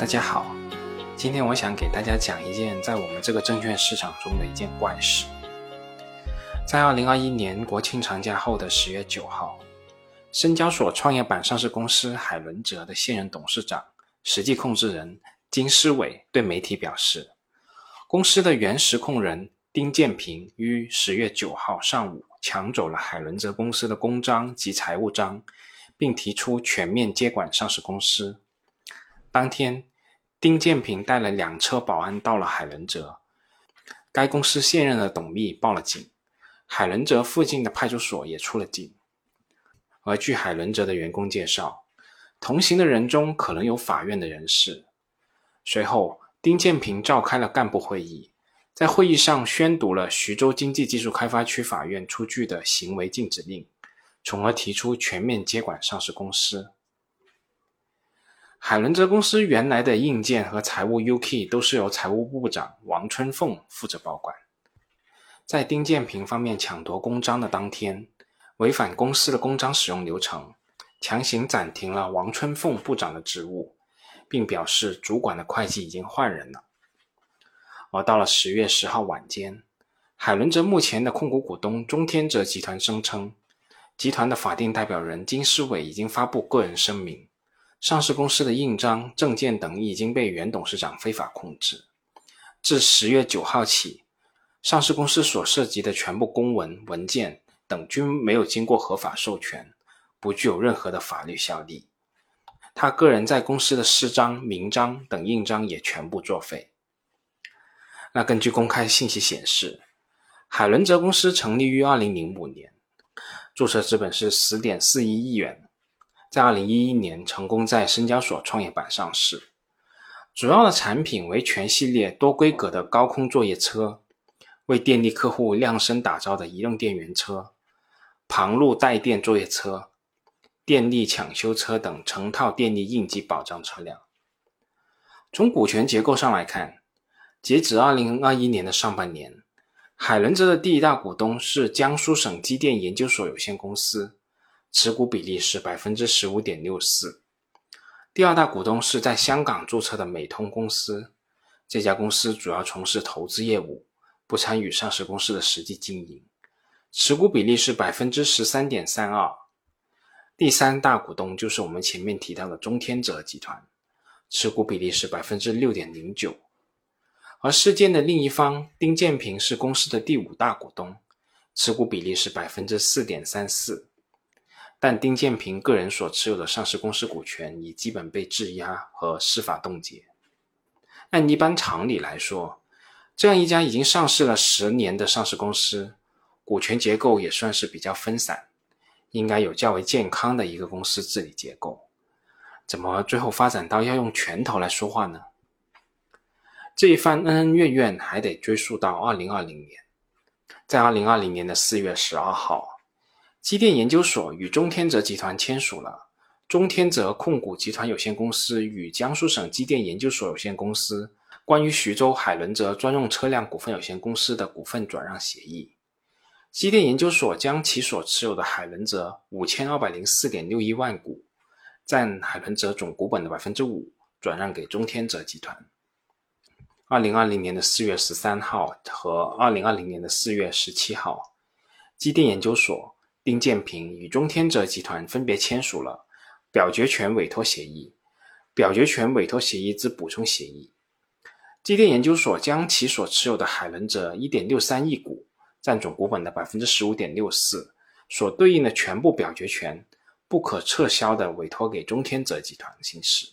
大家好，今天我想给大家讲一件在我们这个证券市场中的一件怪事。在二零二一年国庆长假后的十月九号，深交所创业板上市公司海伦哲的现任董事长、实际控制人金思伟对媒体表示，公司的原实控人丁建平于十月九号上午抢走了海伦哲公司的公章及财务章，并提出全面接管上市公司。当天，丁建平带了两车保安到了海伦哲，该公司现任的董秘报了警，海伦哲附近的派出所也出了警。而据海伦哲的员工介绍，同行的人中可能有法院的人士。随后，丁建平召开了干部会议，在会议上宣读了徐州经济技术开发区法院出具的行为禁止令，从而提出全面接管上市公司。海伦哲公司原来的硬件和财务 UK 都是由财务部长王春凤负责保管。在丁建平方面抢夺公章的当天，违反公司的公章使用流程，强行暂停了王春凤部长的职务，并表示主管的会计已经换人了。而到了十月十号晚间，海伦哲目前的控股股东中天哲集团声称，集团的法定代表人金世伟已经发布个人声明。上市公司的印章、证件等已经被原董事长非法控制。自十月九号起，上市公司所涉及的全部公文、文件等均没有经过合法授权，不具有任何的法律效力。他个人在公司的私章、名章等印章也全部作废。那根据公开信息显示，海伦哲公司成立于二零零五年，注册资本是十点四一亿元。在二零一一年成功在深交所创业板上市，主要的产品为全系列多规格的高空作业车，为电力客户量身打造的移动电源车、旁路带电作业车、电力抢修车等成套电力应急保障车辆。从股权结构上来看，截止二零二一年的上半年，海伦哲的第一大股东是江苏省机电研究所有限公司。持股比例是百分之十五点六四，第二大股东是在香港注册的美通公司，这家公司主要从事投资业务，不参与上市公司的实际经营，持股比例是百分之十三点三二。第三大股东就是我们前面提到的中天泽集团，持股比例是百分之六点零九，而事件的另一方丁建平是公司的第五大股东，持股比例是百分之四点三四。但丁建平个人所持有的上市公司股权已基本被质押和司法冻结。按一般常理来说，这样一家已经上市了十年的上市公司，股权结构也算是比较分散，应该有较为健康的一个公司治理结构。怎么最后发展到要用拳头来说话呢？这一番恩恩怨怨还得追溯到二零二零年，在二零二零年的四月十二号。机电研究所与中天泽集团签署了中天泽控股集团有限公司与江苏省机电研究所有限公司关于徐州海伦泽专用车辆股份有限公司的股份转让协议。机电研究所将其所持有的海伦泽五千二百零四点六一万股，占海伦泽总股本的百分之五，转让给中天泽集团。二零二零年的四月十三号和二零二零年的四月十七号，机电研究所。丁建平与中天泽集团分别签署了表决权委托协议、表决权委托协议之补充协议。机电研究所将其所持有的海伦哲1.63亿股，占总股本的15.64%，所对应的全部表决权，不可撤销的委托给中天泽集团行使。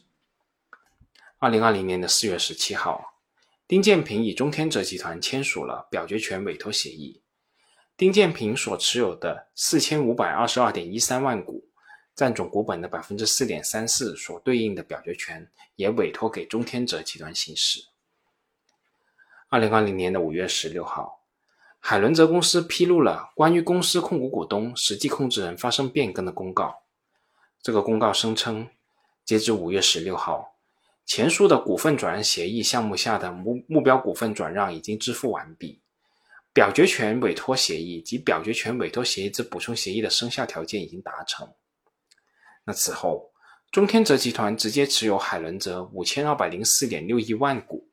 2020年的4月17号，丁建平与中天泽集团签署了表决权委托协议。丁建平所持有的四千五百二十二点一三万股，占总股本的百分之四点三四，所对应的表决权也委托给中天泽集团行使。二零二零年的五月十六号，海伦哲公司披露了关于公司控股股东、实际控制人发生变更的公告。这个公告声称，截至五月十六号，前述的股份转让协议项目下的目目标股份转让已经支付完毕。表决权委托协议及表决权委托协议之补充协议的生效条件已经达成。那此后，中天泽集团直接持有海伦泽五千二百零四点六一万股，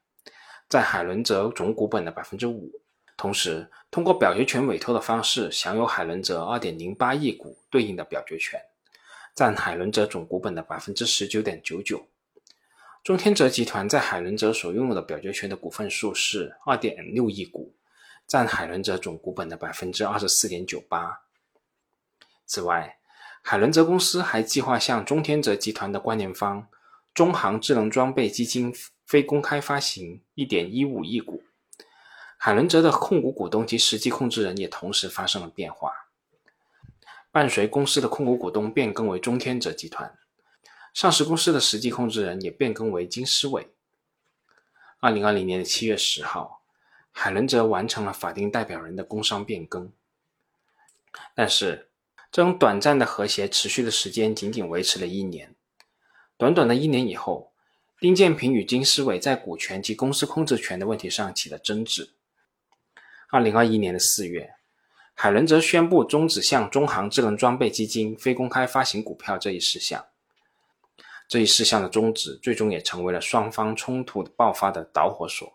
占海伦泽总股本的百分之五。同时，通过表决权委托的方式享有海伦泽二点零八亿股对应的表决权，占海伦泽总股本的百分之十九点九九。中天泽集团在海伦泽所拥有的表决权的股份数是二点六亿股，占海伦哲总股本的百分之二十四点九八。此外，海伦哲公司还计划向中天泽集团的关联方中航智能装备基金非公开发行一点一五亿股。海伦哲的控股股东及实际控制人也同时发生了变化。伴随公司的控股股东变更为中天泽集团，上市公司的实际控制人也变更为金思伟。二零二零年的七月十号，海伦则完成了法定代表人的工商变更。但是，这种短暂的和谐持续的时间仅仅维持了一年。短短的一年以后，丁建平与金思伟在股权及公司控制权的问题上起了争执。二零二一年的四月，海伦则宣布终止向中航智能装备基金非公开发行股票这一事项。这一事项的终止，最终也成为了双方冲突爆发的导火索。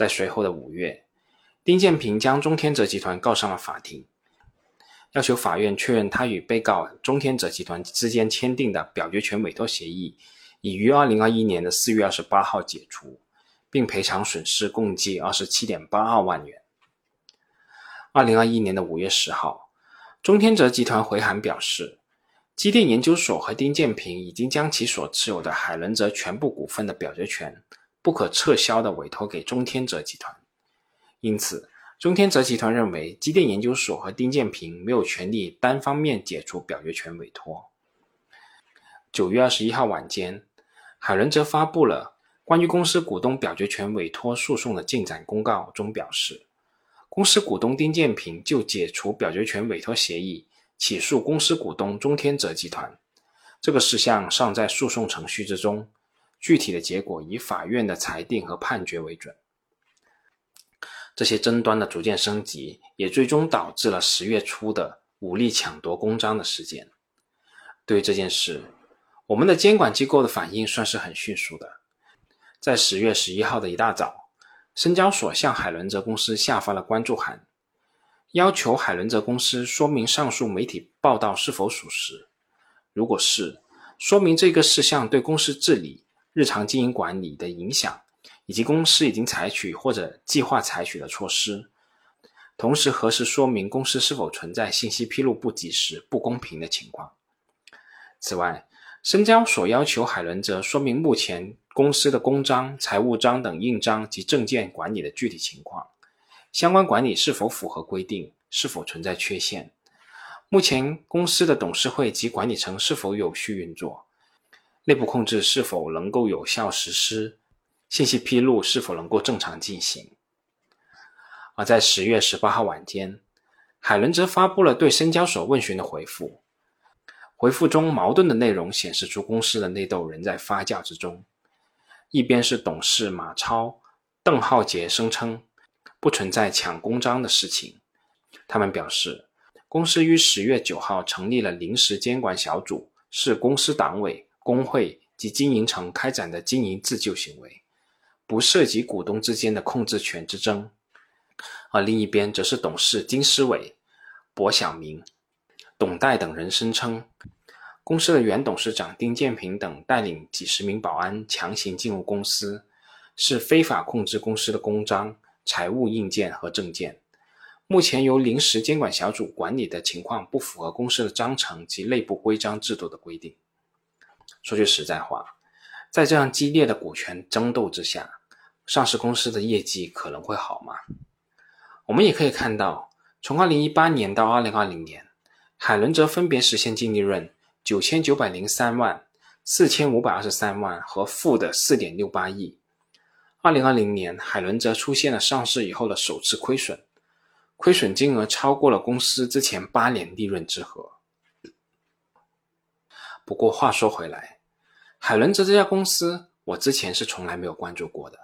在随后的五月，丁建平将中天泽集团告上了法庭，要求法院确认他与被告中天泽集团之间签订的表决权委托协议已于二零二一年的四月二十八号解除，并赔偿损失共计二十七点八二万元。二零二一年的五月十号，中天泽集团回函表示，机电研究所和丁建平已经将其所持有的海伦泽全部股份的表决权不可撤销的委托给中天泽集团。因此，中天泽集团认为机电研究所和丁建平没有权利单方面解除表决权委托。九月二十一号晚间，海伦哲发布了关于公司股东表决权委托诉讼的进展公告，中表示。公司股东丁建平就解除表决权委托协议起诉公司股东中天泽集团，这个事项尚在诉讼程序之中，具体的结果以法院的裁定和判决为准。这些争端的逐渐升级，也最终导致了十月初的武力抢夺公章的事件。对于这件事，我们的监管机构的反应算是很迅速的，在十月十一号的一大早。深交所向海伦哲公司下发了关注函，要求海伦哲公司说明上述媒体报道是否属实。如果是，说明这个事项对公司治理、日常经营管理的影响，以及公司已经采取或者计划采取的措施。同时，核实说明公司是否存在信息披露不及时、不公平的情况。此外，深交所要求海伦哲说明目前。公司的公章、财务章等印章及证件管理的具体情况，相关管理是否符合规定，是否存在缺陷？目前公司的董事会及管理层是否有序运作？内部控制是否能够有效实施？信息披露是否能够正常进行？而在十月十八号晚间，海伦则发布了对深交所问询的回复，回复中矛盾的内容显示出公司的内斗仍在发酵之中。一边是董事马超、邓浩杰声称不存在抢公章的事情，他们表示，公司于十月九号成立了临时监管小组，是公司党委、工会及经营层开展的经营自救行为，不涉及股东之间的控制权之争。而另一边则是董事金思伟、薄晓明、董代等人声称。公司的原董事长丁建平等带领几十名保安强行进入公司，是非法控制公司的公章、财务印件和证件。目前由临时监管小组管理的情况不符合公司的章程及内部规章制度的规定。说句实在话，在这样激烈的股权争斗之下，上市公司的业绩可能会好吗？我们也可以看到，从2018年到2020年，海伦则分别实现净利润。九千九百零三万、四千五百二十三万和负的四点六八亿。二零二零年，海伦则出现了上市以后的首次亏损，亏损金额超过了公司之前八年利润之和。不过话说回来，海伦泽这家公司，我之前是从来没有关注过的，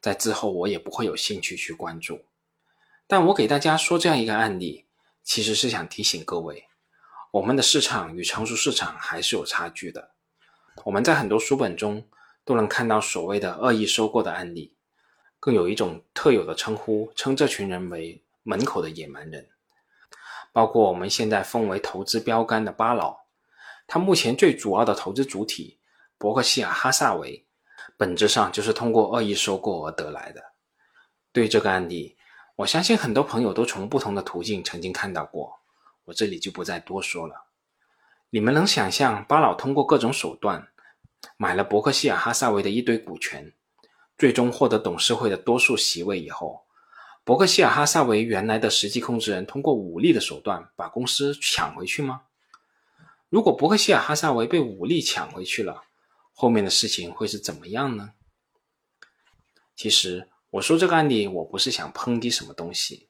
在之后我也不会有兴趣去关注。但我给大家说这样一个案例，其实是想提醒各位。我们的市场与成熟市场还是有差距的。我们在很多书本中都能看到所谓的恶意收购的案例，更有一种特有的称呼，称这群人为“门口的野蛮人”。包括我们现在奉为投资标杆的巴老，他目前最主要的投资主体伯克希尔哈萨维，本质上就是通过恶意收购而得来的。对这个案例，我相信很多朋友都从不同的途径曾经看到过，我这里就不再多说了。你们能想象巴老通过各种手段买了伯克希尔哈萨维的一堆股权，最终获得董事会的多数席位以后，伯克希尔哈萨维原来的实际控制人通过武力的手段把公司抢回去吗？如果伯克希尔哈萨维被武力抢回去了，后面的事情会是怎么样呢？其实我说这个案例，我不是想抨击什么东西，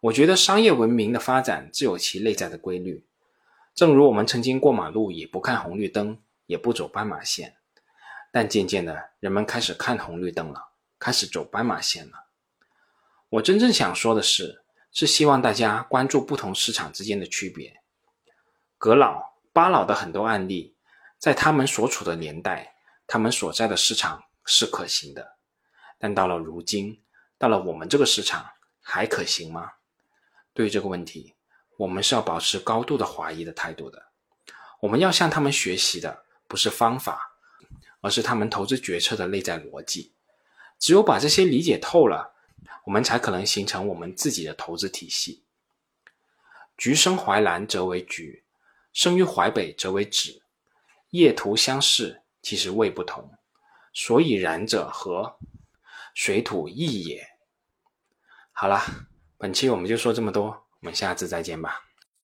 我觉得商业文明的发展自有其内在的规律。正如我们曾经过马路也不看红绿灯，也不走斑马线，但渐渐的，人们开始看红绿灯了，开始走斑马线了。我真正想说的是，是希望大家关注不同市场之间的区别。格老、巴老的很多案例，在他们所处的年代，他们所在的市场是可行的，但到了如今，到了我们这个市场，还可行吗？对于这个问题。我们是要保持高度的怀疑的态度的。我们要向他们学习的不是方法，而是他们投资决策的内在逻辑。只有把这些理解透了，我们才可能形成我们自己的投资体系。橘生淮南则为橘，生于淮北则为枳。叶图相似，其实味不同。所以然者何？水土异也。好了，本期我们就说这么多。我们下次再见吧。